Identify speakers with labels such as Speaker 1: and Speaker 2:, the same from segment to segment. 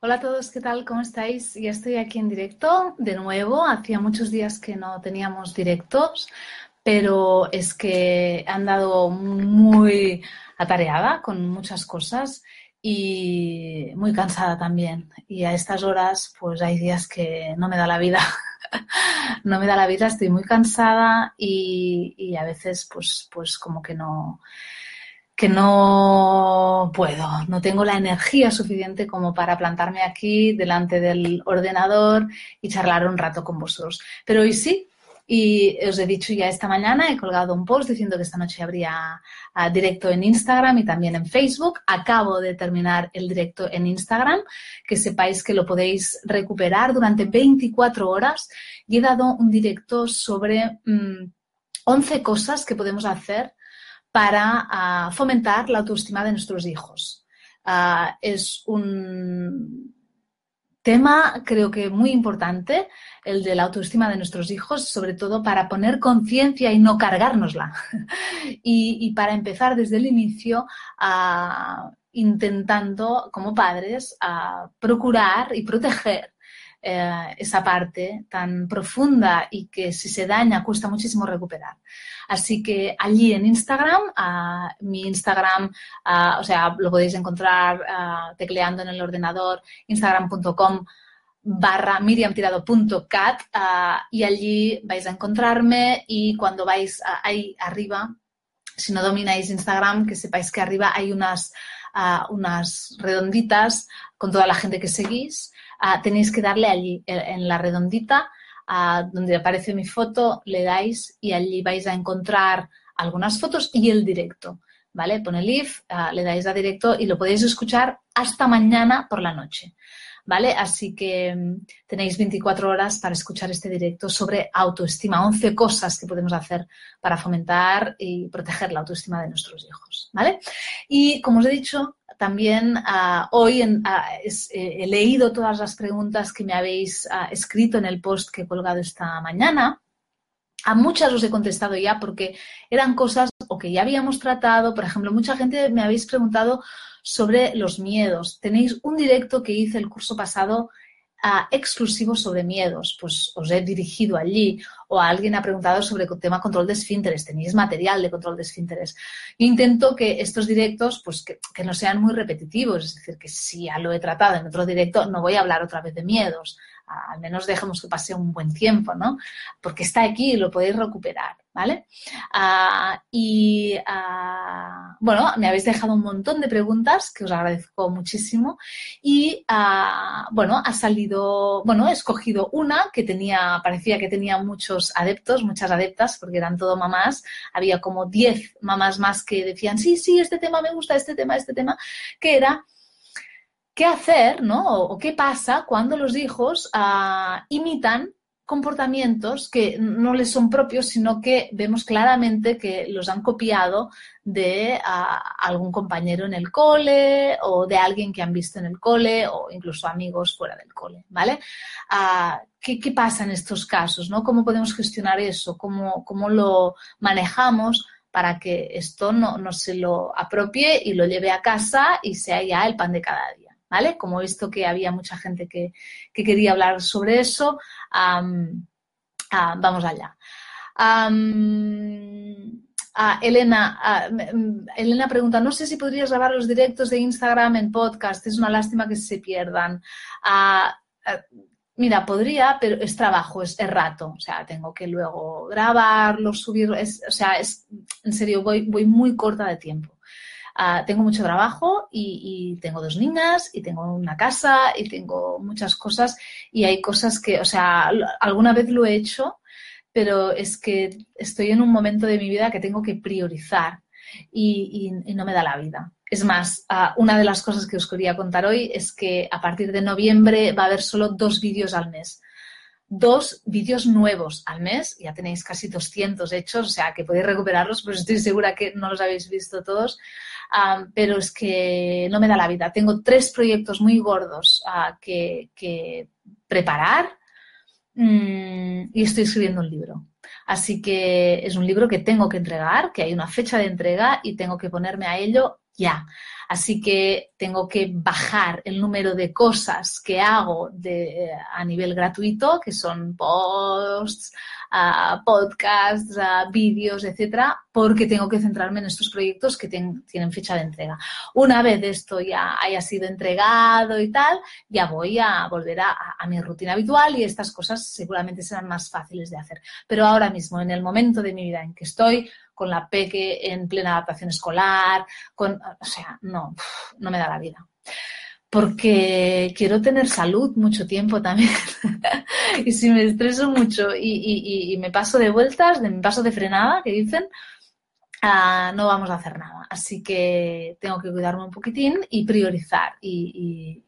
Speaker 1: Hola a todos, ¿qué tal? ¿Cómo estáis? Ya estoy aquí en directo de nuevo. Hacía muchos días que no teníamos directos, pero es que he andado muy atareada con muchas cosas y muy cansada también. Y a estas horas, pues hay días que no me da la vida. no me da la vida, estoy muy cansada y, a veces, pues, pues como que no que no puedo, no tengo la energía suficiente como para plantarme aquí delante del ordenador y charlar un rato con vosotros. Pero hoy sí, y os he dicho ya esta mañana, he colgado un post diciendo que esta noche habría uh, directo en Instagram y también en Facebook. Acabo de terminar el directo en Instagram, que sepáis que lo podéis recuperar durante 24 horas. Y he dado un directo sobre mmm, 11 cosas que podemos hacer para uh, fomentar la autoestima de nuestros hijos. Uh, es un tema, creo que muy importante, el de la autoestima de nuestros hijos, sobre todo para poner conciencia y no cargárnosla. y, y, para empezar desde el inicio uh, intentando, como padres, procurar y proteger eh, esa parte tan profunda y que si se daña cuesta muchísimo recuperar. Así que allí en Instagram, uh, mi Instagram, uh, o sea, lo podéis encontrar uh, tecleando en el ordenador, instagram.com barra miriamtirado.cat y allí vais a encontrarme y cuando vais ahí arriba, si no domináis Instagram, que sepáis que arriba hay unas, unas redonditas con toda la gente que seguís. Tenéis que darle allí en la redondita a donde aparece mi foto, le dais y allí vais a encontrar algunas fotos y el directo. ¿Vale? Pone live, uh, le dais a directo y lo podéis escuchar hasta mañana por la noche. ¿Vale? Así que um, tenéis 24 horas para escuchar este directo sobre autoestima, 11 cosas que podemos hacer para fomentar y proteger la autoestima de nuestros hijos. ¿Vale? Y como os he dicho, también uh, hoy en, es, eh, he leído todas las preguntas que me habéis uh, escrito en el post que he colgado esta mañana. A muchas os he contestado ya porque eran cosas o que ya habíamos tratado. Por ejemplo, mucha gente me habéis preguntado sobre los miedos. Tenéis un directo que hice el curso pasado uh, exclusivo sobre miedos, pues os he dirigido allí o alguien ha preguntado sobre el tema control de esfínteres, tenéis material de control de esfínteres. Intento que estos directos pues que, que, no sean muy repetitivos, es decir, que si ya lo he tratado en otro directo, no voy a hablar otra vez de miedos, al menos dejemos que pase un buen tiempo, ¿no? Porque está aquí y lo podéis recuperar. ¿vale? Uh, y uh, bueno, me habéis dejado un montón de preguntas que os agradezco muchísimo y uh, bueno, ha salido, bueno, he escogido una que tenía, parecía que tenía muchos adeptos, muchas adeptas, porque eran todo mamás, había como 10 mamás más que decían, sí, sí, este tema me gusta, este tema, este tema, que era qué hacer, ¿no? O, qué pasa cuando los hijos imitan comportamientos que no les son propios, sino que vemos claramente que los han copiado de uh, algún compañero en el cole o de alguien que han visto en el cole o incluso amigos fuera del cole, ¿vale? Uh, ¿qué, ¿qué, pasa en estos casos? ¿no? ¿Cómo podemos gestionar eso? ¿Cómo, cómo lo manejamos? para que esto no, no se lo apropie y lo lleve a casa y sea ya el pan de cada día. ¿Vale? Como he visto que había mucha gente que, que quería hablar sobre eso, uh, vamos allá. Uh, Elena, uh, Elena pregunta, no sé si podrías grabar los directos de Instagram en podcast, es una lástima que se pierdan. Mira, podría, pero es trabajo, es, es, rato. O sea, tengo que luego grabarlo, subirlo. Es, o sea, es, en serio, voy, voy muy corta de tiempo. Uh, tengo mucho trabajo y, tengo dos niñas y tengo una casa y tengo muchas cosas y hay cosas que, o sea, alguna vez lo he hecho, pero es que estoy en un momento de mi vida que tengo que priorizar y, y, no me da la vida. Es más, uh, una de las cosas que os quería contar hoy es que a partir de noviembre va a haber solo dos vídeos al mes dos vídeos nuevos al mes, ya tenéis casi 200 hechos, o sea que podéis recuperarlos, pues estoy segura que no los habéis visto todos pero es que no me da la vida. Tengo tres proyectos muy gordos uh, que, preparar um, y estoy escribiendo un libro. Así que es un libro que tengo que entregar, que hay una fecha de entrega y tengo que ponerme a ello ya. Así que tengo que bajar el número de cosas que hago de, a nivel gratuito, que son posts, uh, podcasts, vídeos, etcétera, porque tengo que centrarme en estos proyectos que tienen fecha de entrega. Una vez esto ya haya sido entregado y tal, ya voy a volver a mi rutina habitual y estas cosas seguramente serán más fáciles de hacer. Pero ahora mismo, en el momento de mi vida en que estoy, con la peque en plena adaptación escolar, con, o sea, no, no me da la vida. Porque quiero tener salud mucho tiempo también. y si me estreso mucho y, me paso de vueltas, me paso de frenada, que dicen, ah, no vamos a hacer nada. Así que tengo que cuidarme un poquitín y priorizar. Y,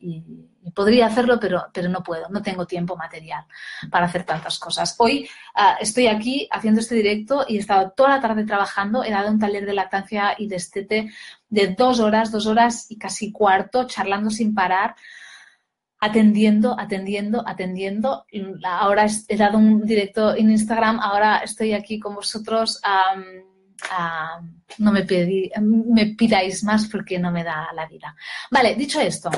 Speaker 1: podría hacerlo, pero, pero no puedo, no tengo tiempo material para hacer tantas cosas. Hoy ah, estoy aquí haciendo este directo y he estado toda la tarde trabajando, he dado un taller de lactancia y de estete de dos horas, dos horas y casi cuarto, charlando sin parar atendiendo, atendiendo, atendiendo. Ahora he dado un directo en Instagram, ahora estoy aquí con vosotros. no me, me pidáis más porque no me da la vida. Vale, dicho esto,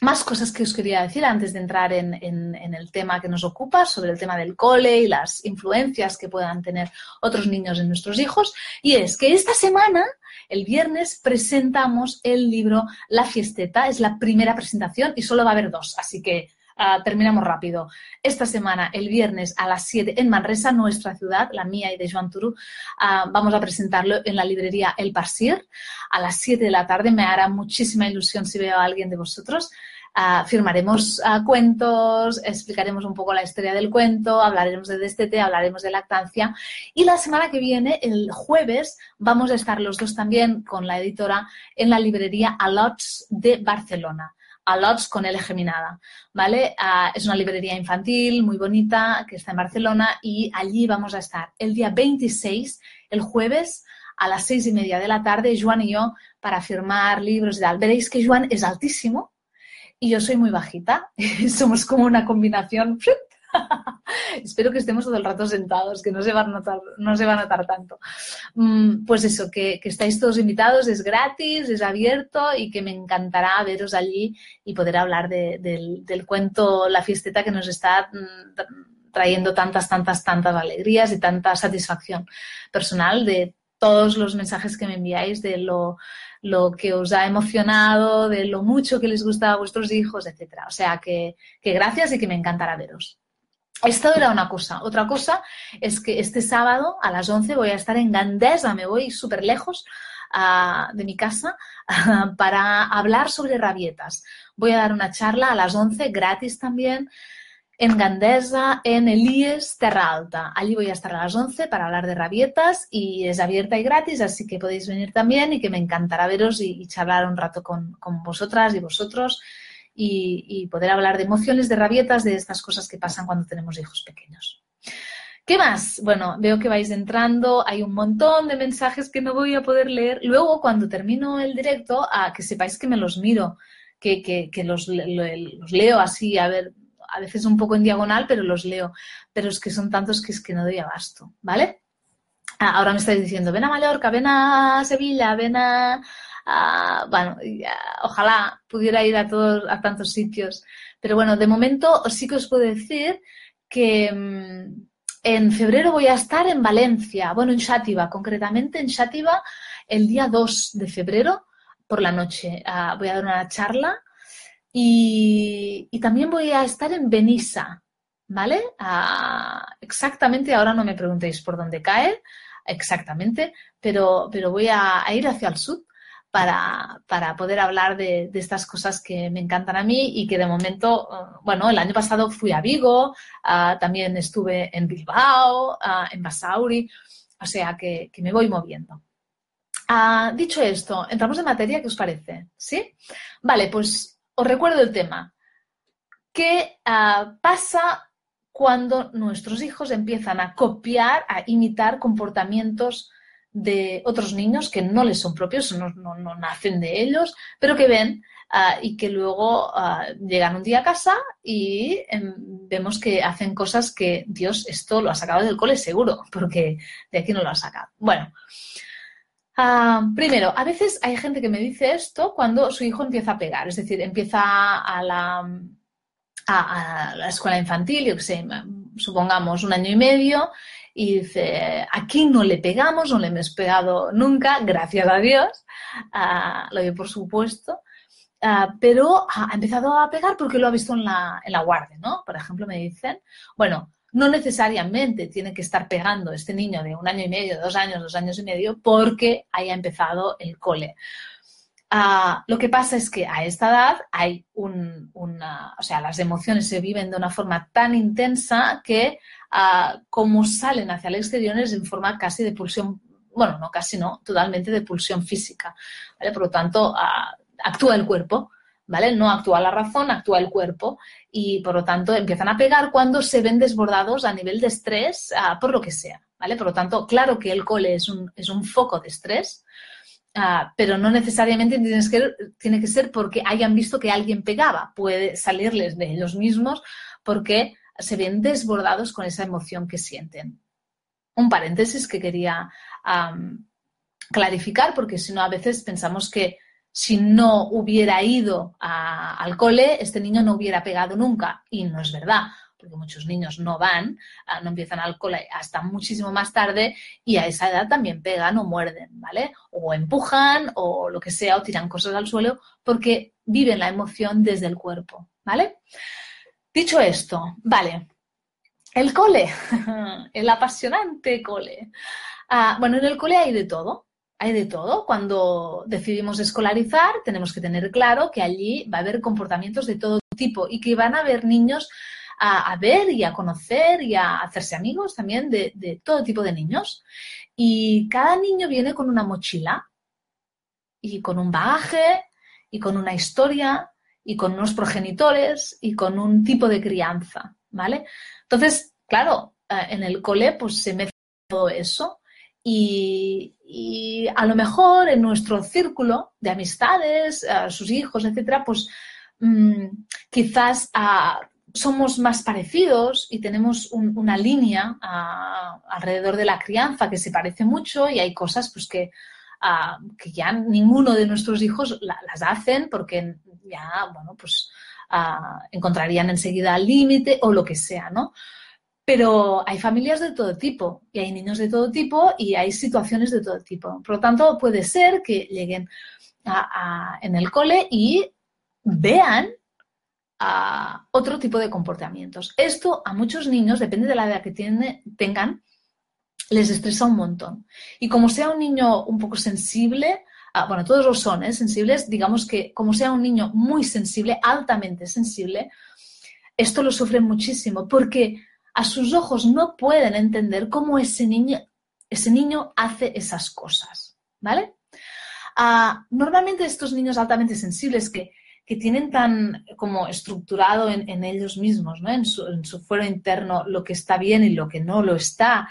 Speaker 1: más cosas que os quería decir antes de entrar en, el tema que nos ocupa, sobre el tema del cole y las influencias que puedan tener otros niños en nuestros hijos. Y es que esta semana, el viernes, presentamos el libro La Fiesteta. Es la primera presentación y solo va a haber dos, así que Ah, terminamos rápido. Esta semana, el viernes a las 7 en Manresa, nuestra ciudad, la mía y de Joan Turu, ah, vamos a presentarlo en la librería El Parsir a las 7 de la tarde. Me hará muchísima ilusión si veo a alguien de vosotros. Uh, firmaremos cuentos, explicaremos un poco la historia del cuento, hablaremos de destete, hablaremos de lactancia. Y la semana que viene, el jueves, vamos a estar los dos también con la editora en la librería Alots de Barcelona. Alots con L geminada, ¿vale? Ah, es una librería infantil muy bonita que está en Barcelona y allí vamos a estar el día 26, el jueves, a las seis y media de la tarde, Juan y yo, para firmar libros y tal. Veréis que Juan es altísimo y yo soy muy bajita. Somos como una combinación Espero que estemos todo el rato sentados, que no se va a notar, no se va a notar tanto. Mm, pues eso, que, estáis todos invitados, es gratis, es abierto y que me encantará veros allí y poder hablar del, cuento La fiesteta que nos está mm, trayendo tantas, tantas, tantas alegrías y tanta satisfacción personal de todos los mensajes que me enviáis de lo, lo que os ha emocionado, de lo mucho que les gusta a vuestros hijos, etcétera. O sea que, que gracias y que me encantará veros. Esto era una cosa. Otra cosa es que este sábado a las 11 voy a estar en Gandesa, me voy súper lejos ah, de mi casa para hablar sobre rabietas. Voy a dar una charla a las 11, gratis también, en Gandesa, en Elíes Terra Alta. Allí voy a estar a las 11 para hablar de rabietas y es abierta y gratis, así que podéis venir también y que me encantará veros y, charlar un rato con, con vosotras y vosotros y, poder hablar de emociones, de rabietas, de estas cosas que pasan cuando tenemos hijos pequeños. ¿Qué más? Bueno, veo que vais entrando, hay un montón de mensajes que no voy a poder leer. Luego, cuando termino el directo, a que sepáis que me los miro, que, los, leo así, a ver, a veces un poco en diagonal, pero los leo. Pero es que son tantos que es que no doy abasto, ¿vale? Ah, ahora me estáis diciendo, ven a Mallorca, ven a Sevilla, ven a, bueno, ojalá pudiera ir a todos, a tantos sitios. Pero bueno, de momento sí que os puedo decir que mm, en febrero voy a estar en Valencia, bueno, en Xátiva, concretamente en Xátiva el día 2 de febrero por la noche. Ah, voy a dar una charla y, también voy a estar en Benissa, ¿vale? Ah, exactamente, ahora no me preguntéis por dónde cae exactamente, pero, pero voy a ir hacia el sur para, poder hablar de, estas cosas que me encantan a mí y que de momento, eh, bueno, el año pasado fui a Vigo, ah, también estuve en Bilbao, ah, en Basauri, o sea que, me voy moviendo. Ah, dicho esto, entramos en materia, ¿qué os parece? ¿Sí? Vale, pues os recuerdo el tema. ¿Qué pasa cuando nuestros hijos empiezan a copiar, a imitar comportamientos de otros niños que no les son propios, no, no, nacen de ellos, pero que ven ah, y que luego ah, llegan un día a casa y em, vemos que hacen cosas que Dios esto lo ha sacado del cole seguro, porque de aquí no lo ha sacado. Bueno, Ah, primero, a veces hay gente que me dice esto cuando su hijo empieza a pegar, es decir, empieza a la, a, la escuela infantil, yo que sé, supongamos un año y medio, y dice, aquí no le pegamos, no le hemos pegado nunca, gracias a Dios, lo digo por supuesto, pero ha empezado a pegar porque lo ha visto en la, en la guardia, ¿no? Por ejemplo, me dicen, bueno, no necesariamente tiene que estar pegando este niño de un año y medio, dos años, dos años y medio, porque haya empezado el cole. Ah, lo que pasa es que a esta edad hay un, una, o sea, las emociones se viven de una forma tan intensa que uh, como salen hacia el exterior es en forma casi de pulsión, bueno, no casi no, totalmente de pulsión física, ¿vale? Por lo tanto, uh, actúa el cuerpo, ¿vale? No actúa la razón, actúa el cuerpo y por lo tanto empiezan a pegar cuando se ven desbordados a nivel de estrés por lo que sea, ¿vale? Por lo tanto, claro que el cole es un, es un foco de estrés, Ah, pero no necesariamente que, tiene que ser porque hayan visto que alguien pegaba. Puede salirles de ellos mismos porque se ven desbordados con esa emoción que sienten. Un paréntesis que quería clarificar, porque si no, a veces pensamos que si no hubiera ido al cole, este niño no hubiera pegado nunca. Y no es verdad porque muchos niños no van, ah, no empiezan al cole hasta muchísimo más tarde y a esa edad también pegan o muerden, ¿vale? O empujan o lo que sea, o tiran cosas al suelo porque viven la emoción desde el cuerpo, ¿vale? Dicho esto, vale, el cole, el apasionante cole. Ah, bueno, en el cole hay de todo, hay de todo. Cuando decidimos escolarizar, tenemos que tener claro que allí va a haber comportamientos de todo tipo y que van a haber niños a, ver y a conocer y a hacerse amigos también de, todo tipo de niños. Y cada niño viene con una mochila y con un bagaje y con una historia y con unos progenitores y con un tipo de crianza, ¿vale? Entonces, claro, eh, en el cole pues se mezcla todo eso y, a lo mejor en nuestro círculo de amistades, a sus hijos, etcétera, pues mm, quizás a, somos más parecidos y tenemos una línea alrededor de la crianza que se parece mucho y hay cosas pues que, que ya ninguno de nuestros hijos las hacen porque ya, bueno, pues encontrarían enseguida el límite o lo que sea, ¿no? Pero hay familias de todo tipo y hay niños de todo tipo y hay situaciones de todo tipo. Por lo tanto, puede ser que lleguen en el cole y vean a otro tipo de comportamientos. Esto a muchos niños, depende de la edad que tengan, les estresa un montón. Y como sea un niño un poco sensible, ah, bueno, todos lo son, ¿eh? sensibles, digamos que como sea un niño muy sensible, altamente sensible, esto lo sufre muchísimo porque a sus ojos no pueden entender cómo ese niño, ese niño hace esas cosas, ¿vale? Ah, normalmente estos niños altamente sensibles que que tienen tan como estructurado en, ellos mismos, ¿no? en, su, fuero interno, lo que está bien y lo que no lo está,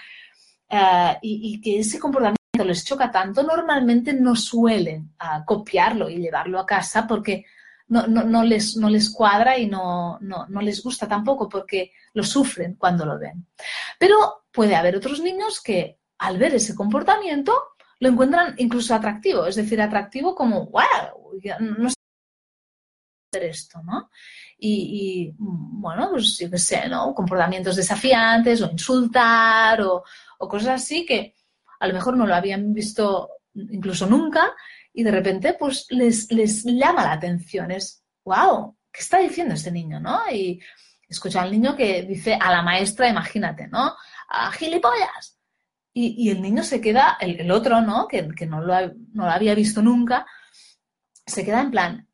Speaker 1: eh, y, que ese comportamiento les choca tanto, normalmente no suelen ah, copiarlo y llevarlo a casa porque no, no, les, no les cuadra y no, no, les gusta tampoco porque lo sufren cuando lo ven. Pero puede haber otros niños que al ver ese comportamiento lo encuentran incluso atractivo, es decir, atractivo como, wow, no esto, ¿no? Y, bueno, pues yo qué sé, ¿no? Comportamientos desafiantes o insultar o, cosas así que a lo mejor no lo habían visto incluso nunca y de repente pues les, les llama la atención. Es, wow, ¿qué está diciendo este niño, no? Y escucha al niño que dice a la maestra, imagínate, ¿no? A gilipollas. Y, el niño se queda, el, otro, ¿no? Que, no, lo, no lo había visto nunca, se queda en plan,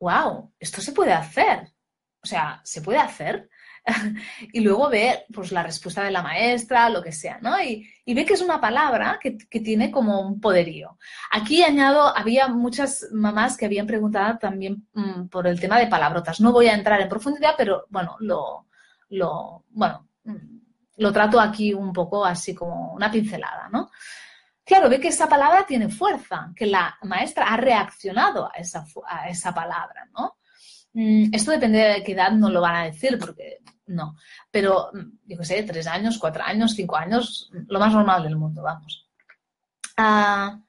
Speaker 1: wow, esto se puede hacer. O sea, se puede hacer. y luego ve pues, la respuesta de la maestra, lo que sea, ¿no? Y, ve que es una palabra que, tiene como un poderío. Aquí añado, había muchas mamás que habían preguntado también mm, por el tema de palabrotas. No voy a entrar en profundidad, pero bueno, lo, lo, bueno, mm, lo trato aquí un poco así como una pincelada, ¿no? Claro, ve que esa palabra tiene fuerza, que la maestra ha reaccionado a esa, a esa palabra, ¿no? Mm, esto depende de qué edad no lo van a decir, porque no. Pero, mm, yo qué sé, tres años, cuatro años, cinco años, lo más normal del mundo, vamos. Ah,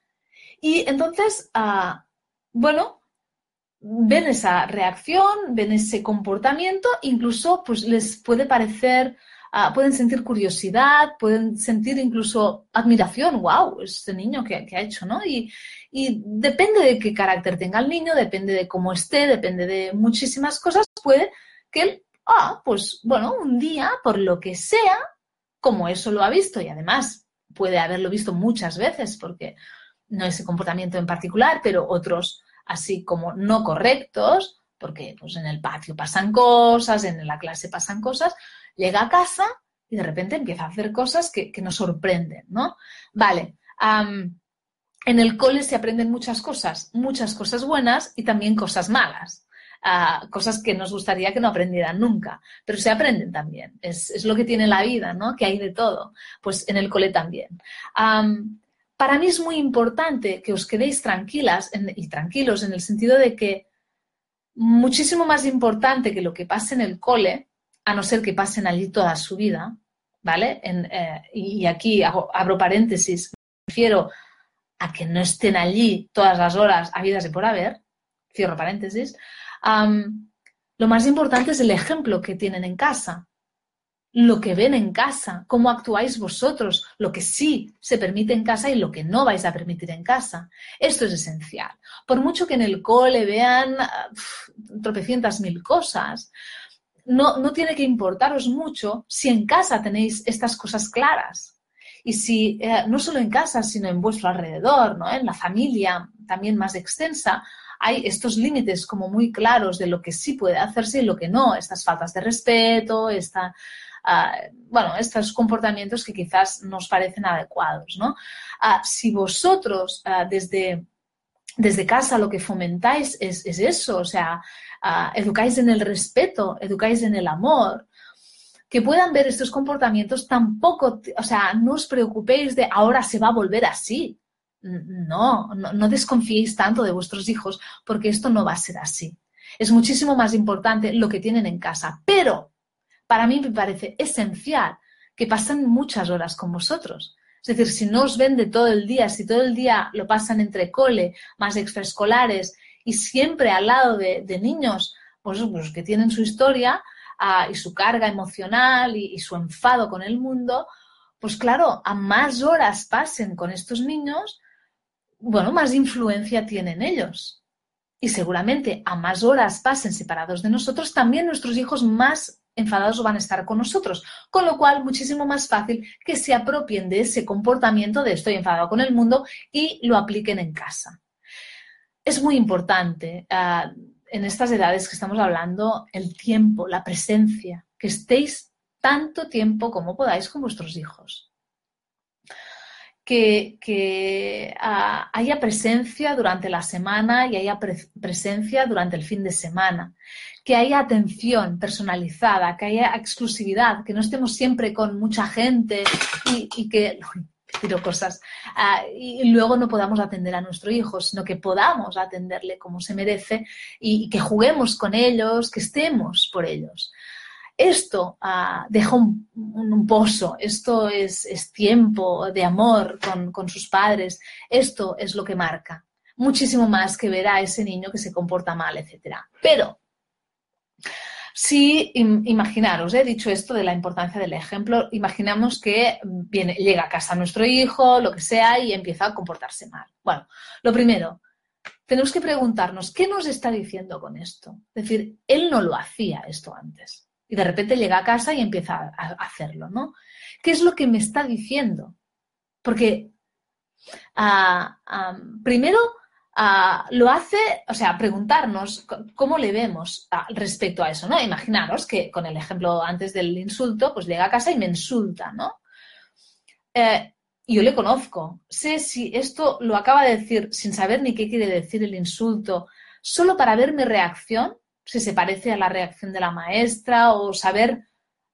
Speaker 1: Y entonces, ah, bueno, ven esa reacción, ven ese comportamiento, incluso pues les puede parecer, ah, pueden sentir curiosidad, pueden sentir incluso admiración, wow, este niño que, ha hecho, ¿no? Y, y, depende de qué carácter tenga el niño, depende de cómo esté, depende de muchísimas cosas, puede que él, ah, pues bueno, un día, por lo que sea, como eso lo ha visto y además puede haberlo visto muchas veces, porque no ese comportamiento en particular, pero otros así como no correctos, porque pues, en el patio pasan cosas, en la clase pasan cosas, llega a casa y de repente empieza a hacer cosas que, nos sorprenden, ¿no? Vale. en el cole se aprenden muchas cosas, muchas cosas buenas y también cosas malas. Ah, cosas que nos gustaría que no aprendieran nunca, pero se aprenden también. Es, lo que tiene la vida, ¿no? Que hay de todo. Pues en el cole también. Para mí es muy importante que os quedéis tranquilas y tranquilos en el sentido de que muchísimo más importante que lo que pase en el cole, a no ser que pasen allí toda su vida, ¿vale? Eh, y aquí abro paréntesis, me refiero a que no estén allí todas las horas habidas de por haber, cierro paréntesis, lo más importante es el ejemplo que tienen en casa lo que ven en casa, cómo actuáis vosotros, lo que sí se permite en casa y lo que no vais a permitir en casa. Esto es esencial. Por mucho que en el cole vean tropecientas mil cosas, no, no tiene que importaros mucho si en casa tenéis estas cosas claras. Y si eh, no solo en casa, sino en vuestro alrededor, ¿no? en la familia también más extensa, hay estos límites como muy claros de lo que sí puede hacerse y lo que no, estas faltas de respeto, esta, bueno, estos comportamientos que quizás nos parecen adecuados, ¿no? Ah, si vosotros ah, desde, desde casa lo que fomentáis es, eso, o sea, educáis en el respeto, educáis en el amor, que puedan ver estos comportamientos, tampoco, o sea, no os preocupéis de ahora se va a volver así. No, no, no, desconfiéis tanto de vuestros hijos porque esto no va a ser así. Es muchísimo más importante lo que tienen en casa. Pero para mí me parece esencial que pasen muchas horas con vosotros. Es decir, si no os ven de todo el día, si todo el día lo pasan entre cole, más extraescolares y siempre al lado de, niños pues, pues, que tienen su historia ah, y su carga emocional y, su enfado con el mundo, pues claro, a más horas pasen con estos niños, bueno, más influencia tienen ellos. Y seguramente a más horas pasen separados de nosotros, también nuestros hijos más enfadados van a estar con nosotros. Con lo cual, muchísimo más fácil que se apropien de ese comportamiento de estoy enfadado con el mundo y lo apliquen en casa. Es muy importante ah, en estas edades que estamos hablando el tiempo, la presencia, que estéis tanto tiempo como podáis con vuestros hijos. Que, ah, haya presencia durante la semana y haya presencia durante el fin de semana que haya atención personalizada, que haya exclusividad, que no estemos siempre con mucha gente y, que tiro cosas ah, y luego no podamos atender a nuestro hijo, sino que podamos atenderle como se merece y, que juguemos con ellos, que estemos por ellos. Esto uh, deja un, pozo, esto es, tiempo de amor con, con sus padres, esto es lo que marca muchísimo más que ver a ese niño que se comporta mal, etc. Pero si imaginaros, he dicho esto de la importancia del ejemplo, imaginamos que llega a casa nuestro hijo, lo que sea, y empieza a comportarse mal. Bueno, lo primero, tenemos que preguntarnos, ¿qué nos está diciendo con esto? Es decir, él no lo hacía esto antes. Y de repente llega a casa y empieza a hacerlo, ¿no? ¿Qué es lo que me está diciendo? Porque ah, ah, primero Ah, lo hace, o sea, preguntarnos cómo le vemos respecto a eso, ¿no? Imaginaros que con el ejemplo antes del insulto, pues llega a casa y me insulta, ¿no? Eh, yo le conozco, sé si esto lo acaba de decir sin saber ni qué quiere decir el insulto, solo para ver mi reacción, si se parece a la reacción de la maestra o saber,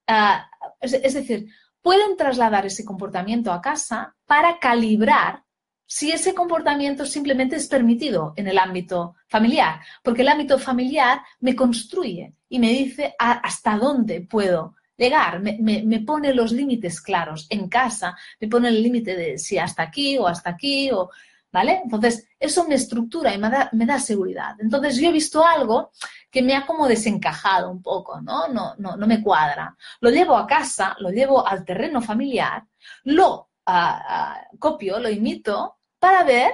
Speaker 1: ah, es decir, pueden trasladar ese comportamiento a casa para calibrar si ese comportamiento simplemente es permitido en el ámbito familiar, porque el ámbito familiar me construye y me dice hasta dónde puedo llegar, me, pone los límites claros en casa, me pone el límite de si hasta aquí o hasta aquí, o ¿Vale? Entonces, eso me estructura y me da, me da, seguridad. Entonces, yo he visto algo que me ha como desencajado un poco, ¿no? No, no, no me cuadra. Lo llevo a casa, lo llevo al terreno familiar, lo copio, lo imito para ver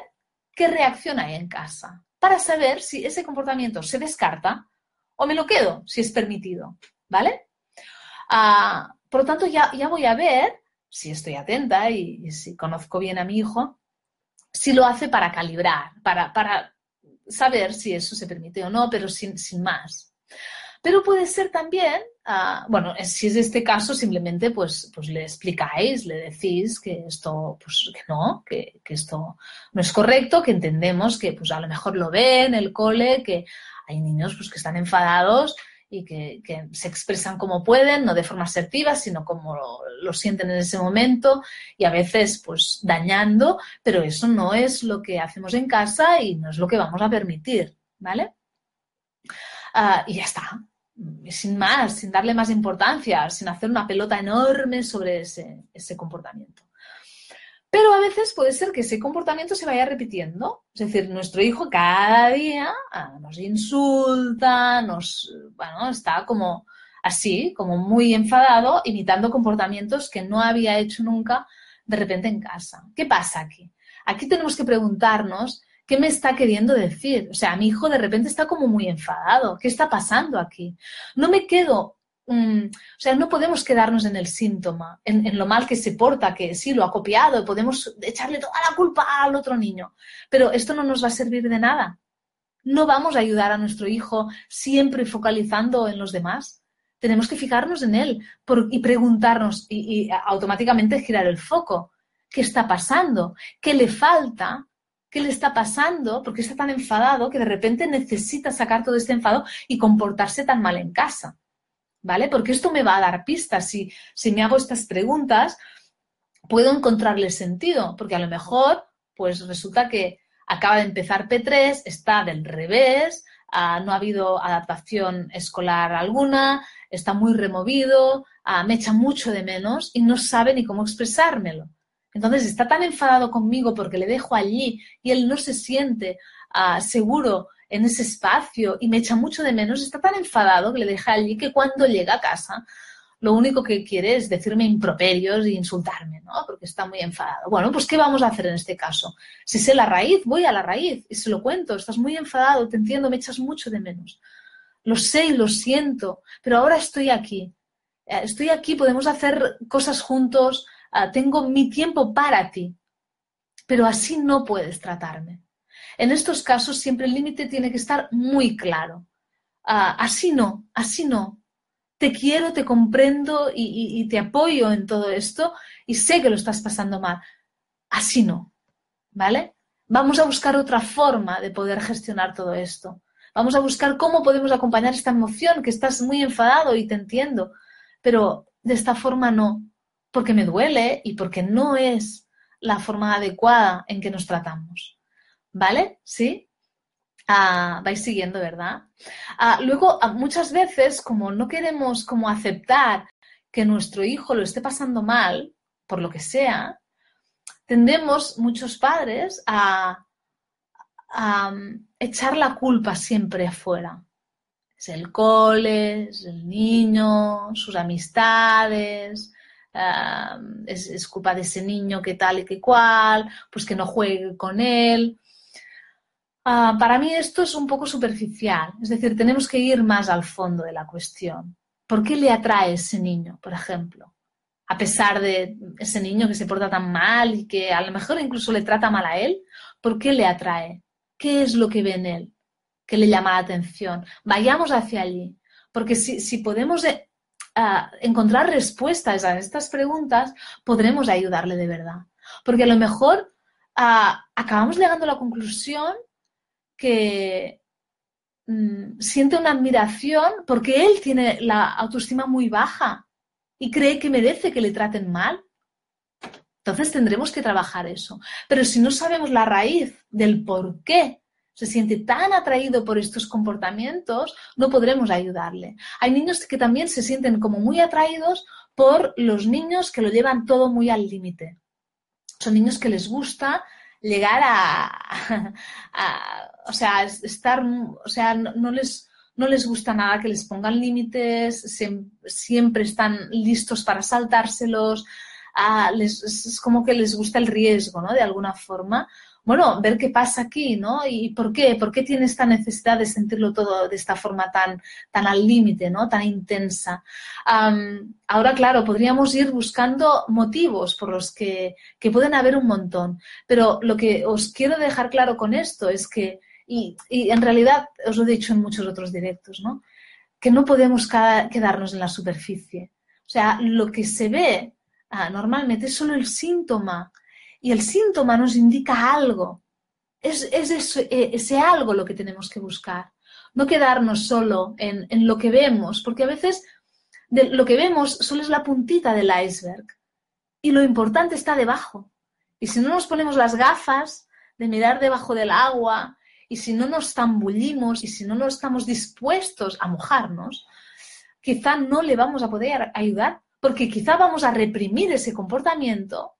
Speaker 1: qué reacción hay en casa, para saber si ese comportamiento se descarta o me lo quedo, si es permitido, ¿vale? Ah, por lo tanto, ya, ya voy a ver, si estoy atenta y, si conozco bien a mi hijo, si lo hace para calibrar, para, para saber si eso se permite o no, pero sin, sin más. Pero puede ser también, uh, bueno, si es este caso, simplemente pues, pues le explicáis, le decís que esto, pues que no, que, que, esto no es correcto, que entendemos que pues a lo mejor lo ven en el cole, que hay niños pues que están enfadados y que, se expresan como pueden, no de forma asertiva, sino como lo, sienten en ese momento y a veces pues dañando, pero eso no es lo que hacemos en casa y no es lo que vamos a permitir, ¿vale? Uh, y ya está sin más, sin darle más importancia, sin hacer una pelota enorme sobre ese, ese comportamiento. Pero a veces puede ser que ese comportamiento se vaya repitiendo. Es decir, nuestro hijo cada día ah, nos insulta, nos, bueno, está como así, como muy enfadado, imitando comportamientos que no había hecho nunca de repente en casa. ¿Qué pasa aquí? Aquí tenemos que preguntarnos ¿Qué me está queriendo decir? O sea, mi hijo de repente está como muy enfadado. ¿Qué está pasando aquí? No me quedo, o sea, no podemos quedarnos en el síntoma, en, lo mal que se porta, que sí, lo ha copiado, podemos echarle toda la culpa al otro niño, pero esto no nos va a servir de nada. No vamos a ayudar a nuestro hijo siempre focalizando en los demás. Tenemos que fijarnos en él y preguntarnos y automáticamente girar el foco. ¿Qué está pasando? ¿Qué le falta? qué le está pasando, porque está tan enfadado que de repente necesita sacar todo este enfado y comportarse tan mal en casa. ¿Vale? Porque esto me va a dar pistas. Si, si me hago estas preguntas, puedo encontrarle sentido, porque a lo mejor, pues resulta que acaba de empezar P3, está del revés, ah, no ha habido adaptación escolar alguna, está muy removido, ah, me echa mucho de menos y no sabe ni cómo expresármelo. Entonces está tan enfadado conmigo porque le dejo allí y él no se siente uh, seguro en ese espacio y me echa mucho de menos, está tan enfadado que le deja allí que cuando llega a casa lo único que quiere es decirme improperios e insultarme, ¿no? Porque está muy enfadado. Bueno, pues ¿qué vamos a hacer en este caso? Si sé la raíz, voy a la raíz y se lo cuento, estás muy enfadado, te entiendo, me echas mucho de menos. Lo sé y lo siento, pero ahora estoy aquí. Eh, estoy aquí, podemos hacer cosas juntos, Ah, tengo mi tiempo para ti, pero así no puedes tratarme. En estos casos siempre el límite tiene que estar muy claro. Ah, así no, así no. Te quiero, te comprendo y, y te apoyo en todo esto y sé que lo estás pasando mal. Así no, ¿vale? Vamos a buscar otra forma de poder gestionar todo esto. Vamos a buscar cómo podemos acompañar esta emoción, que estás muy enfadado y te entiendo, pero de esta forma no porque me duele y porque no es la forma adecuada en que nos tratamos. ¿Vale? ¿Sí? Ah, vais siguiendo, ¿verdad? Ah, luego, ah, muchas veces, como no queremos como aceptar que nuestro hijo lo esté pasando mal, por lo que sea, tendemos muchos padres a, echar la culpa siempre afuera. Es el cole, es el niño, sus amistades, es, culpa de ese niño que tal y que cual, pues que no juegue con él. Ah, para mí esto es un poco superficial, es decir, tenemos que ir más al fondo de la cuestión. ¿Por qué le atrae ese niño, por ejemplo? A pesar de ese niño que se porta tan mal y que a lo mejor incluso le trata mal a él, ¿por qué le atrae? ¿Qué es lo que ve en él que le llama la atención? Vayamos hacia allí, porque si, si podemos eh, encontrar respuestas a estas preguntas, podremos ayudarle de verdad. Porque a lo mejor acabamos llegando a la conclusión que mm, siente una admiración porque él tiene la autoestima muy baja y cree que merece que le traten mal. Entonces tendremos que trabajar eso. Pero si no sabemos la raíz del por qué se siente tan atraído por estos comportamientos, no podremos ayudarle. Hay niños que también se sienten como muy atraídos por los niños que lo llevan todo muy al límite. Son niños que les gusta llegar a, o sea, estar, o sea, no, les, no les gusta nada que les pongan límites, siempre están listos para saltárselos, es como que les gusta el riesgo, ¿no? De alguna forma. Bueno, ver qué pasa aquí, ¿no? Y por qué, por qué tiene esta necesidad de sentirlo todo de esta forma tan, tan al límite, ¿no? Tan intensa. ahora, claro, podríamos ir buscando motivos por los que, que pueden haber un montón. Pero lo que os quiero dejar claro con esto es que, y, en realidad os lo he dicho en muchos otros directos, ¿no? Que no podemos quedarnos en la superficie. O sea, lo que se ve Ah, normalmente es solo el síntoma y el síntoma nos indica algo. Es, e, ese, algo lo que tenemos que buscar. No quedarnos solo en, lo que vemos, porque a veces lo que vemos solo es la puntita del iceberg y lo importante está debajo. Y si no nos ponemos las gafas de mirar debajo del agua y si no nos zambullimos y si no nos estamos dispuestos a mojarnos, quizá no le vamos a poder ayudar porque quizá vamos a reprimir ese comportamiento,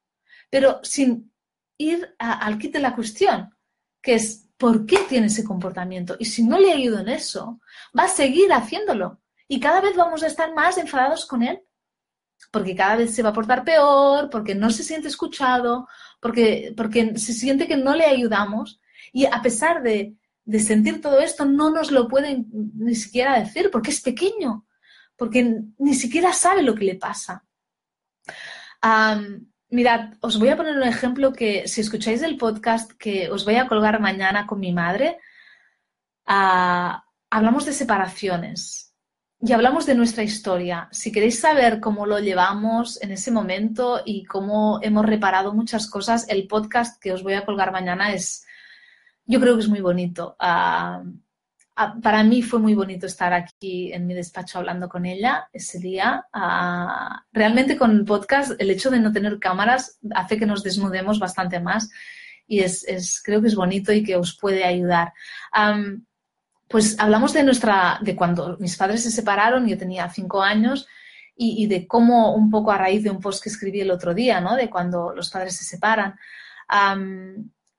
Speaker 1: pero sin ir al kit de la cuestión, que es ¿por qué tiene ese comportamiento? Y si no le ayudo en eso, va a seguir haciéndolo. Y cada vez vamos a estar más enfadados con él, porque cada vez se va a portar peor, porque no se siente escuchado, porque, porque se siente que no le ayudamos. Y a pesar de, de sentir todo esto, no nos lo pueden ni siquiera decir, porque es pequeño porque ni siquiera sabe lo que le pasa. Mirad, os voy a poner un ejemplo que si escucháis el podcast que os voy a colgar mañana con mi madre, ah, hablamos de separaciones y hablamos de nuestra historia. Si queréis saber cómo lo llevamos en ese momento y cómo hemos reparado muchas cosas, el podcast que os voy a colgar mañana es, yo creo que es muy bonito. Ah, para mí fue muy bonito estar aquí en mi despacho hablando con ella ese día. Ah, realmente con podcast el hecho de no tener cámaras hace que nos desnudemos bastante más y es, creo que es bonito y que os puede ayudar. pues hablamos de nuestra, de cuando mis padres se separaron, yo tenía cinco años y, de cómo un poco a raíz de un post que escribí el otro día, ¿no? De cuando los padres se separan.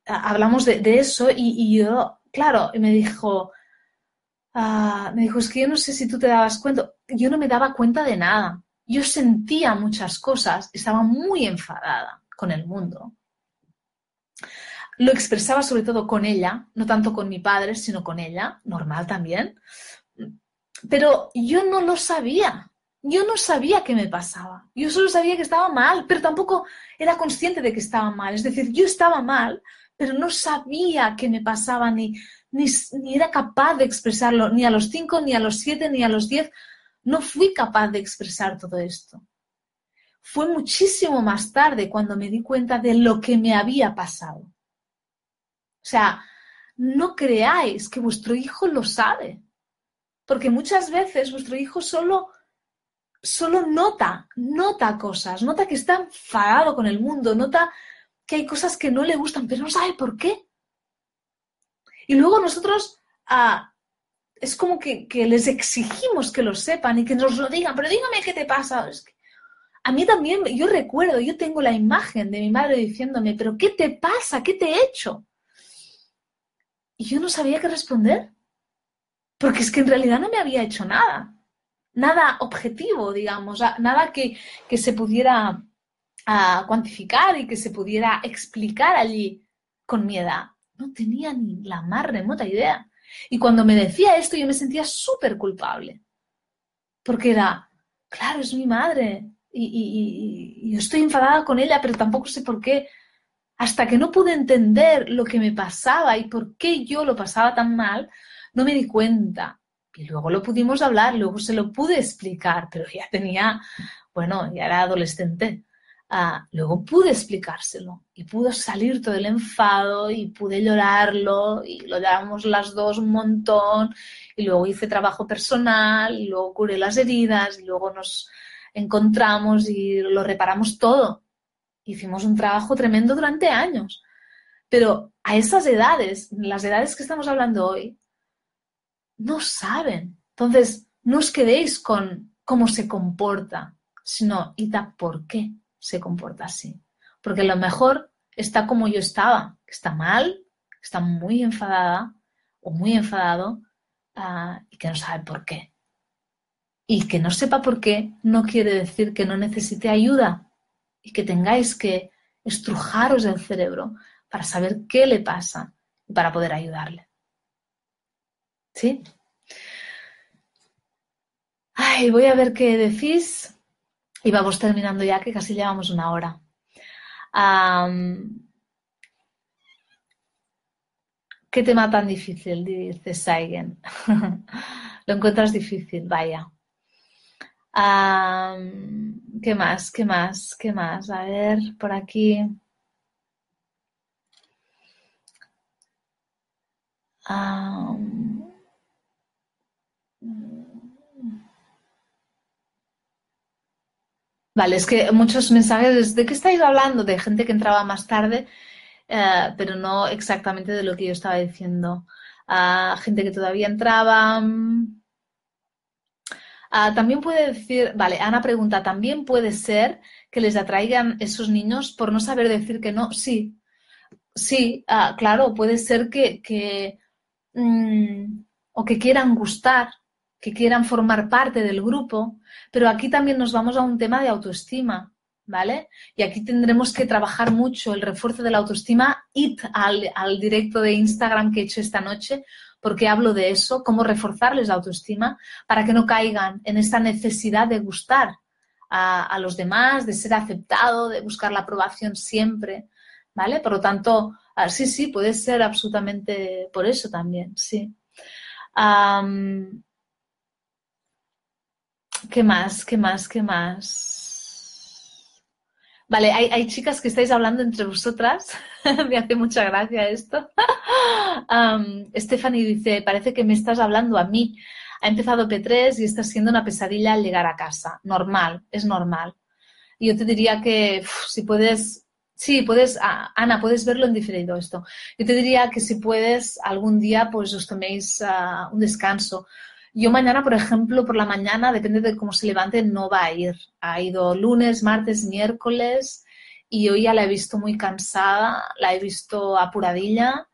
Speaker 1: hablamos de, eso y, y yo, claro, me dijo, Ah, me dijo, es que yo no sé si tú te dabas cuenta, yo no me daba cuenta de nada. Yo sentía muchas cosas, estaba muy enfadada con el mundo. Lo expresaba sobre todo con ella, no tanto con mi padre, sino con ella, normal también. Pero yo no lo sabía. Yo no sabía qué me pasaba. Yo solo sabía que estaba mal, pero tampoco era consciente de que estaba mal. Es decir, yo estaba mal, pero no sabía qué me pasaba ni ni, era capaz de expresarlo, ni a los cinco, ni a los siete, ni a los diez. No fui capaz de expresar todo esto. Fue muchísimo más tarde cuando me di cuenta de lo que me había pasado. O sea, no creáis que vuestro hijo lo sabe, porque muchas veces vuestro hijo solo, solo nota, nota cosas, nota que está enfadado con el mundo, nota que hay cosas que no le gustan, pero no sabe por qué. Y luego nosotros ah, es como que, les exigimos que lo sepan y que nos lo digan, pero dígame qué te pasa. a mí también, yo recuerdo, yo tengo la imagen de mi madre diciéndome, pero ¿qué te pasa? ¿Qué te he hecho? Y yo no sabía qué responder, porque es que en realidad no me había hecho nada, nada objetivo, digamos, nada que, se pudiera ah, cuantificar y que se pudiera explicar allí con mi edad. No tenía ni la más remota idea. Y cuando me decía esto yo me sentía súper culpable. Porque era, claro, es mi madre. Y, yo estoy enfadada con ella, pero tampoco sé por qué. Hasta que no pude entender lo que me pasaba y por qué yo lo pasaba tan mal, no me di cuenta. Y luego lo pudimos hablar, luego se lo pude explicar, pero ya tenía, bueno, ya era adolescente. Ah, luego pude explicárselo y pudo salir todo el enfado y pude llorarlo y lo lloramos las dos un montón y luego hice trabajo personal y luego curé las heridas luego nos encontramos y lo reparamos todo. Hicimos un trabajo tremendo durante años. Pero a esas edades, las edades que estamos hablando hoy, no saben. Entonces, no os quedéis con cómo se comporta, sino, ¿y por qué? Se comporta así. Porque a lo mejor está como yo estaba. está mal, está muy enfadada o muy enfadado ah, y que no sabe por qué. Y que no sepa por qué no quiere decir que no necesite ayuda y que tengáis que estrujaros el cerebro para saber qué le pasa y para poder ayudarle. ¿Sí? Ay, voy a ver qué decís. Y vamos terminando ya, que casi llevamos una hora. ¿Qué tema tan difícil? Dice Saigen. Lo encuentras difícil, vaya. ¿Qué más? ¿Qué más? ¿Qué más? A ver, por aquí. Vale, es que muchos mensajes, ¿de qué estáis hablando? De gente que entraba más tarde, eh, pero no exactamente de lo que yo estaba diciendo. Ah, gente que todavía entraba. Ah, también puede decir, vale, Ana pregunta, ¿también puede ser que les atraigan esos niños por no saber decir que no? Sí, sí, ah, claro, puede ser que, mm, o que quieran gustar, que quieran formar parte del grupo, pero aquí también nos vamos a un tema de autoestima, ¿vale? Y aquí tendremos que trabajar mucho el refuerzo de la autoestima. Id al, directo de Instagram que he hecho esta noche, porque hablo de eso, cómo reforzarles la autoestima para que no caigan en esta necesidad de gustar a, los demás, de ser aceptado, de buscar la aprobación siempre, ¿vale? Por lo tanto, ah, sí, sí, puede ser absolutamente por eso también, sí. ¿Qué más? ¿Qué más? ¿Qué más? Vale, hay, chicas que estáis hablando entre vosotras. me hace mucha gracia esto. Stephanie dice, parece que me estás hablando a mí. Ha empezado P3 y está siendo una pesadilla al llegar a casa. Normal, es normal. Yo te diría que si puedes, sí, puedes, Ana, puedes verlo en diferido esto. Yo te diría que si puedes algún día, pues os toméis ah, un descanso yo mañana, por ejemplo, por la mañana, depende de cómo se levante, no va a ir. Ha ido lunes, martes, miércoles y hoy ya la he visto muy cansada, la he visto apuradilla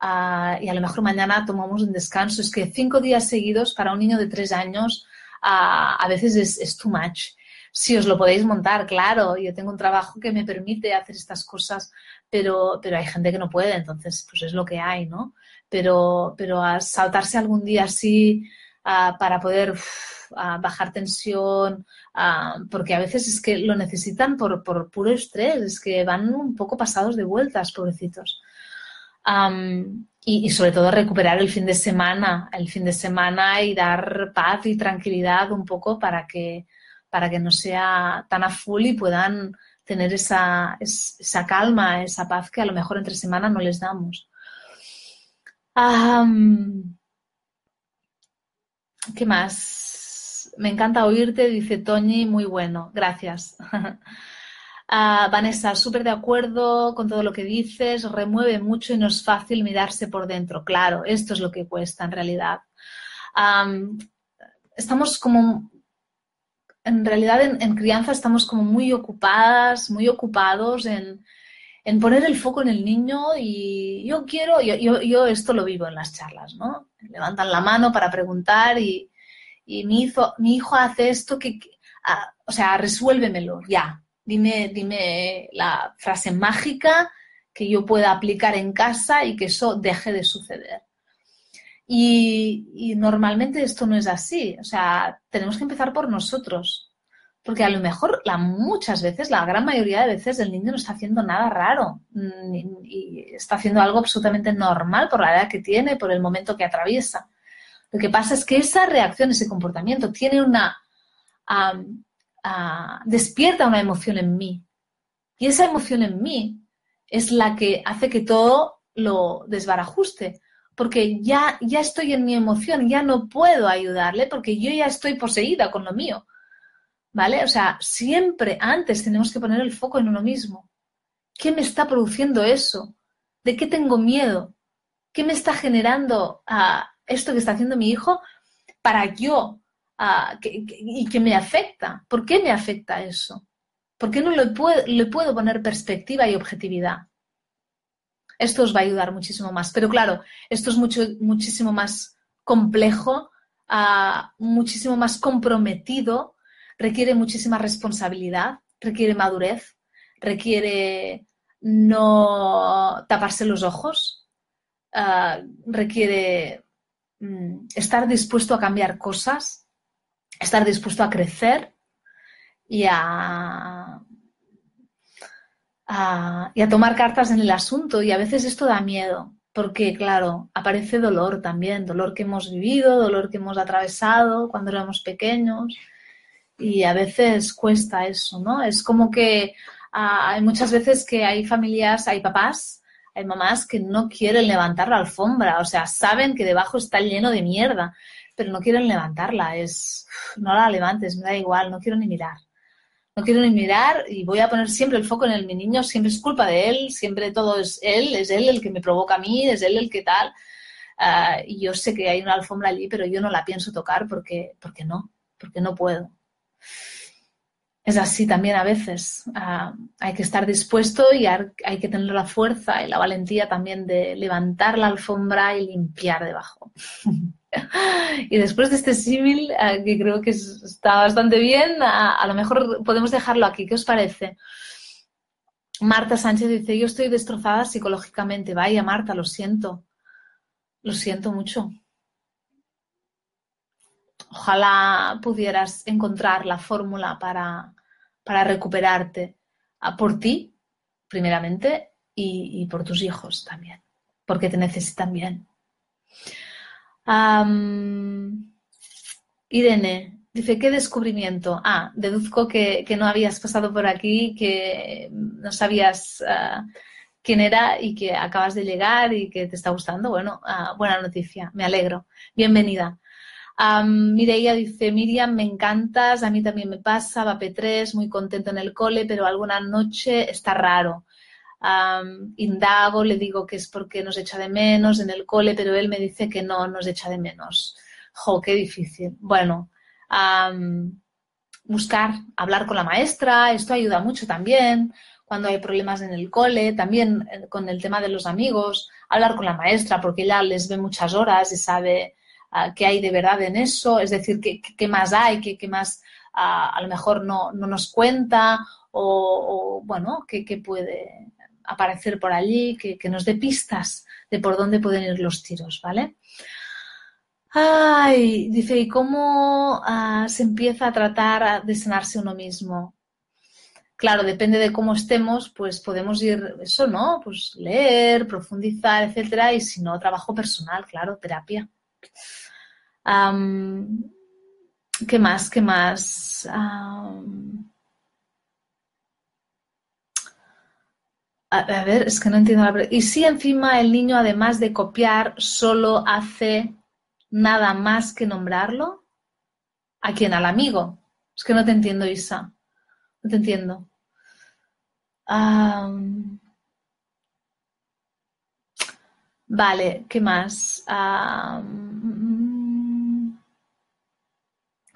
Speaker 1: ah, y a lo mejor mañana tomamos un descanso. Es que cinco días seguidos para un niño de tres años ah, a veces es, es too much. Si os lo podéis montar, claro, yo tengo un trabajo que me permite hacer estas cosas, pero, pero hay gente que no puede, entonces pues es lo que hay, ¿no? Pero, pero saltarse algún día así para poder bajar tensión, porque a veces es que lo necesitan por, puro estrés, es que van un poco pasados de vueltas, pobrecitos. y, sobre todo recuperar el fin de semana, el fin de semana y dar paz y tranquilidad un poco para que, para que no sea tan a full y puedan tener esa, esa calma, esa paz que a lo mejor entre semana no les damos. ¿Qué más? Me encanta oírte, dice Toñi, muy bueno, gracias. Ah, Vanessa, súper de acuerdo con todo lo que dices, remueve mucho y no es fácil mirarse por dentro. Claro, esto es lo que cuesta en realidad. estamos como, en realidad en, crianza estamos como muy ocupadas, muy ocupados en, poner el foco en el niño y yo quiero, yo, yo esto lo vivo en las charlas, ¿no? levantan la mano para preguntar y, mi, hijo, mi hijo hace esto que, ah, o sea, resuélvemelo, ya. Dime, dime la frase mágica que yo pueda aplicar en casa y que eso deje de suceder. Y, y, normalmente esto no es así. O sea, tenemos que empezar por nosotros. Porque a lo mejor la, muchas veces, la gran mayoría de veces, el niño no está haciendo nada raro mm, y, está haciendo algo absolutamente normal por la edad que tiene, por el momento que atraviesa. Lo que pasa es que esa reacción, ese comportamiento, tiene una. despierta una emoción en mí. Y esa emoción en mí es la que hace que todo lo desbarajuste. Porque ya, ya estoy en mi emoción, ya no puedo ayudarle porque yo ya estoy poseída con lo mío. ¿Vale? O sea, siempre antes tenemos que poner el foco en uno mismo. ¿Qué me está produciendo eso? ¿De qué tengo miedo? ¿Qué me está generando ah, esto que está haciendo mi hijo para yo ah, y que me afecta? ¿Por qué me afecta eso? ¿Por qué no le puedo, le puedo poner perspectiva y objetividad? Esto os va a ayudar muchísimo más. Pero claro, esto es mucho, muchísimo más complejo, uh, muchísimo más comprometido, requiere muchísima responsabilidad, requiere madurez, requiere no taparse los ojos, uh, requiere um, estar dispuesto a cambiar cosas, estar dispuesto a crecer y a, y a tomar cartas en el asunto. Y a veces esto da miedo, porque claro, aparece dolor también, dolor que hemos vivido, dolor que hemos atravesado cuando éramos pequeños. Y a veces cuesta eso, ¿no? Es como que ah, hay muchas veces que hay familias, hay papás, hay mamás que no quieren levantar la alfombra, o sea, saben que debajo está lleno de mierda, pero no quieren levantarla, es, no la levantes, me da igual, no quiero ni mirar no quiero ni mirar y voy a poner siempre el foco en el mi niño, siempre es culpa de él, siempre todo es él, es él el que me provoca a mí, es él el que tal. Uh, y yo sé que hay una alfombra allí, pero yo no la pienso tocar porque, porque no, porque no puedo. Es así también a veces. Hay que estar dispuesto y hay que tener la fuerza y la valentía también de levantar la alfombra y limpiar debajo. Y después de este símil, eh, que creo que está bastante bien, a, lo mejor podemos dejarlo aquí. ¿Qué os parece? Marta Sánchez dice, yo estoy destrozada psicológicamente. Vaya, Marta, lo siento. Lo siento mucho. Ojalá pudieras encontrar la fórmula para, para recuperarte por ti, primeramente, y por tus hijos también, porque te necesitan bien. Irene dice, ¿qué descubrimiento? Ah, deduzco que, no habías pasado por aquí, que no sabías ah, quién era y que acabas de llegar y que te está gustando. Bueno, ah, buena noticia, me alegro. Bienvenida. Mireia dice, Miriam, me encantas, a mí también me pasa, va P3, muy contento en el cole, pero alguna noche está raro indago, le digo que es porque nos echa de menos en el cole, pero él me dice que no nos echa de menos. Jo, qué difícil. Bueno, buscar, hablar con la maestra, esto ayuda mucho también cuando hay problemas en el cole, también eh, con el tema de los amigos, hablar con la maestra porque ella les ve muchas horas y sabe qué hay de verdad en eso, es decir, qué, más hay, qué, más uh, a lo mejor no, no nos cuenta o, bueno, qué, qué puede aparecer por allí, que, nos dé pistas de por dónde pueden ir los tiros, ¿vale? Ay, dice, ¿y cómo ah, se empieza a tratar de sanarse uno mismo? Claro, depende de cómo estemos, pues podemos ir, eso, ¿no? Pues leer, profundizar, etcétera, y si no, trabajo personal, claro, terapia. ¿Qué más? ¿Qué más? A, ver, es que no entiendo la pregunta. ¿Y si encima el niño, además de copiar, solo hace nada más que nombrarlo? ¿A quién? ¿Al amigo? Es que no te entiendo, Isa. No te entiendo. vale, ¿qué más?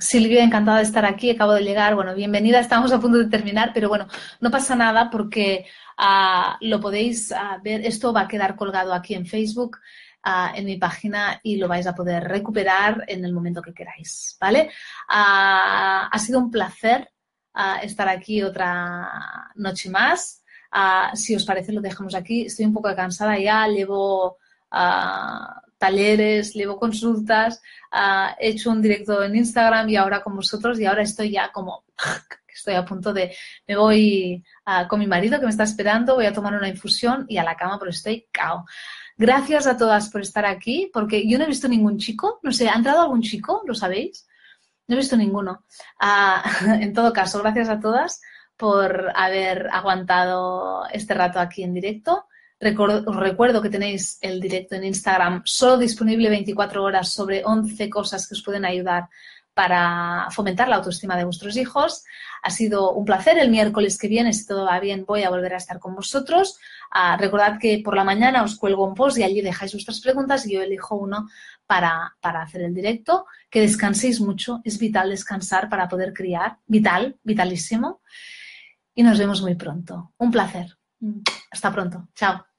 Speaker 1: Silvia, encantada de estar aquí, acabo de llegar. Bueno, bienvenida, estamos a punto de terminar, pero bueno, no pasa nada porque Ah, lo podéis ah, ver, esto va a quedar colgado aquí en Facebook, ah, en mi página y lo vais a poder recuperar en el momento que queráis, ¿vale? ha sido un placer estar aquí otra noche más. si os parece, lo dejamos aquí. Estoy un poco cansada ya, llevo talleres, llevo consultas, he hecho un directo en Instagram y ahora con vosotros y ahora estoy ya como estoy a punto de, me voy con mi marido que me está esperando, voy a tomar una infusión y a la cama, pero estoy cao. Gracias a todas por estar aquí, porque yo no he visto ningún chico, no sé, ¿ha entrado algún chico? ¿Lo sabéis? No he visto ninguno. Ah, en todo caso, gracias a todas por haber aguantado este rato aquí en directo. Os recuerdo que tenéis el directo en Instagram solo disponible 24 horas sobre 11 cosas que os pueden ayudar para fomentar la autoestima de vuestros hijos. Ha sido un placer. El miércoles que viene, si todo va bien, voy a volver a estar con vosotros. Ah, recordad que por la mañana os cuelgo un post y allí dejáis vuestras preguntas y yo elijo uno para, para hacer el directo. Que descanséis mucho. Es vital descansar para poder criar. Vital, vitalísimo. Y nos vemos muy pronto. Un placer. Hasta pronto. Chao.